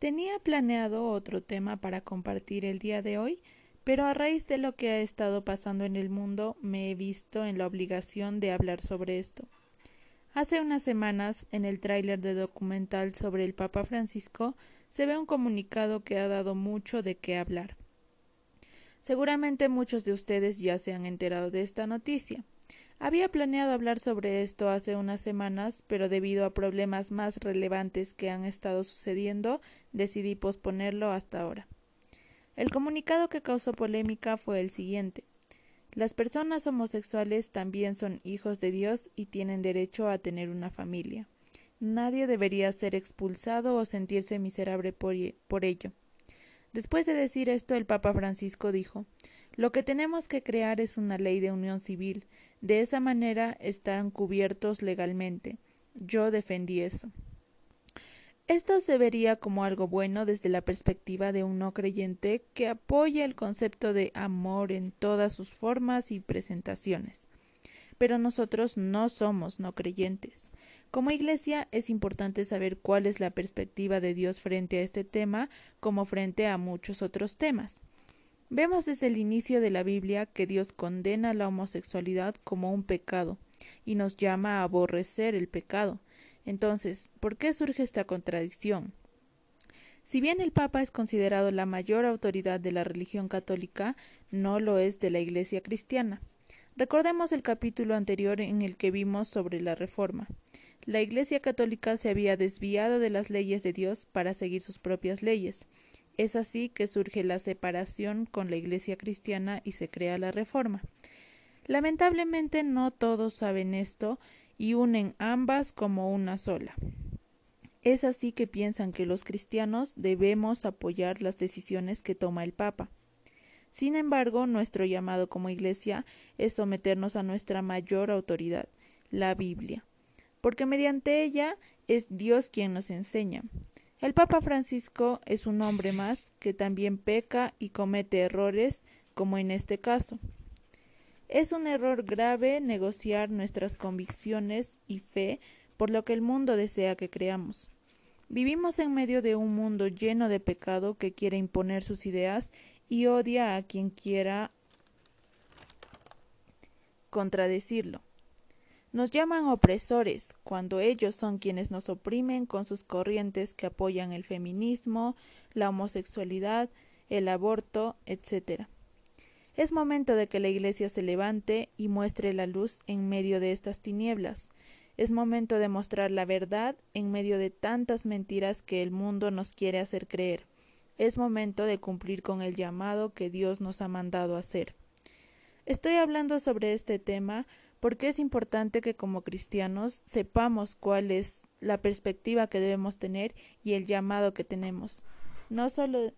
Tenía planeado otro tema para compartir el día de hoy, pero a raíz de lo que ha estado pasando en el mundo me he visto en la obligación de hablar sobre esto. Hace unas semanas, en el tráiler de documental sobre el Papa Francisco, se ve un comunicado que ha dado mucho de qué hablar. Seguramente muchos de ustedes ya se han enterado de esta noticia. Había planeado hablar sobre esto hace unas semanas, pero debido a problemas más relevantes que han estado sucediendo, decidí posponerlo hasta ahora. El comunicado que causó polémica fue el siguiente las personas homosexuales también son hijos de Dios y tienen derecho a tener una familia. Nadie debería ser expulsado o sentirse miserable por, por ello. Después de decir esto, el Papa Francisco dijo Lo que tenemos que crear es una ley de unión civil. De esa manera están cubiertos legalmente. Yo defendí eso. Esto se vería como algo bueno desde la perspectiva de un no creyente que apoya el concepto de amor en todas sus formas y presentaciones. Pero nosotros no somos no creyentes. Como Iglesia es importante saber cuál es la perspectiva de Dios frente a este tema como frente a muchos otros temas. Vemos desde el inicio de la Biblia que Dios condena la homosexualidad como un pecado y nos llama a aborrecer el pecado, entonces, ¿por qué surge esta contradicción? Si bien el Papa es considerado la mayor autoridad de la religión católica, no lo es de la Iglesia cristiana. Recordemos el capítulo anterior en el que vimos sobre la Reforma. La Iglesia católica se había desviado de las leyes de Dios para seguir sus propias leyes. Es así que surge la separación con la Iglesia cristiana y se crea la Reforma. Lamentablemente no todos saben esto y unen ambas como una sola. Es así que piensan que los cristianos debemos apoyar las decisiones que toma el Papa. Sin embargo, nuestro llamado como Iglesia es someternos a nuestra mayor autoridad, la Biblia, porque mediante ella es Dios quien nos enseña. El Papa Francisco es un hombre más que también peca y comete errores, como en este caso. Es un error grave negociar nuestras convicciones y fe por lo que el mundo desea que creamos. Vivimos en medio de un mundo lleno de pecado que quiere imponer sus ideas y odia a quien quiera contradecirlo. Nos llaman opresores cuando ellos son quienes nos oprimen con sus corrientes que apoyan el feminismo, la homosexualidad, el aborto, etc. Es momento de que la Iglesia se levante y muestre la luz en medio de estas tinieblas. Es momento de mostrar la verdad en medio de tantas mentiras que el mundo nos quiere hacer creer. Es momento de cumplir con el llamado que Dios nos ha mandado hacer. Estoy hablando sobre este tema porque es importante que como cristianos sepamos cuál es la perspectiva que debemos tener y el llamado que tenemos. No solo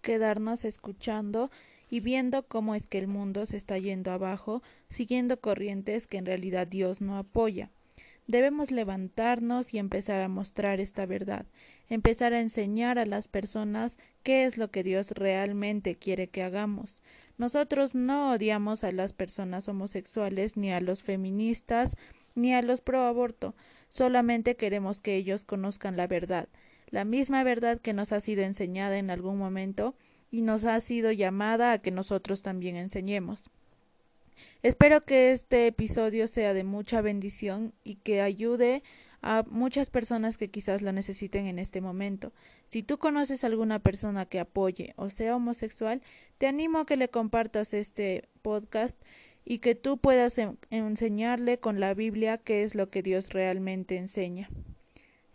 quedarnos escuchando y viendo cómo es que el mundo se está yendo abajo, siguiendo corrientes que en realidad Dios no apoya. Debemos levantarnos y empezar a mostrar esta verdad, empezar a enseñar a las personas qué es lo que Dios realmente quiere que hagamos. Nosotros no odiamos a las personas homosexuales, ni a los feministas, ni a los pro aborto, solamente queremos que ellos conozcan la verdad, la misma verdad que nos ha sido enseñada en algún momento y nos ha sido llamada a que nosotros también enseñemos. Espero que este episodio sea de mucha bendición y que ayude a muchas personas que quizás la necesiten en este momento. Si tú conoces a alguna persona que apoye o sea homosexual, te animo a que le compartas este podcast y que tú puedas enseñarle con la Biblia qué es lo que Dios realmente enseña.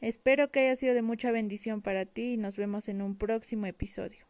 Espero que haya sido de mucha bendición para ti y nos vemos en un próximo episodio.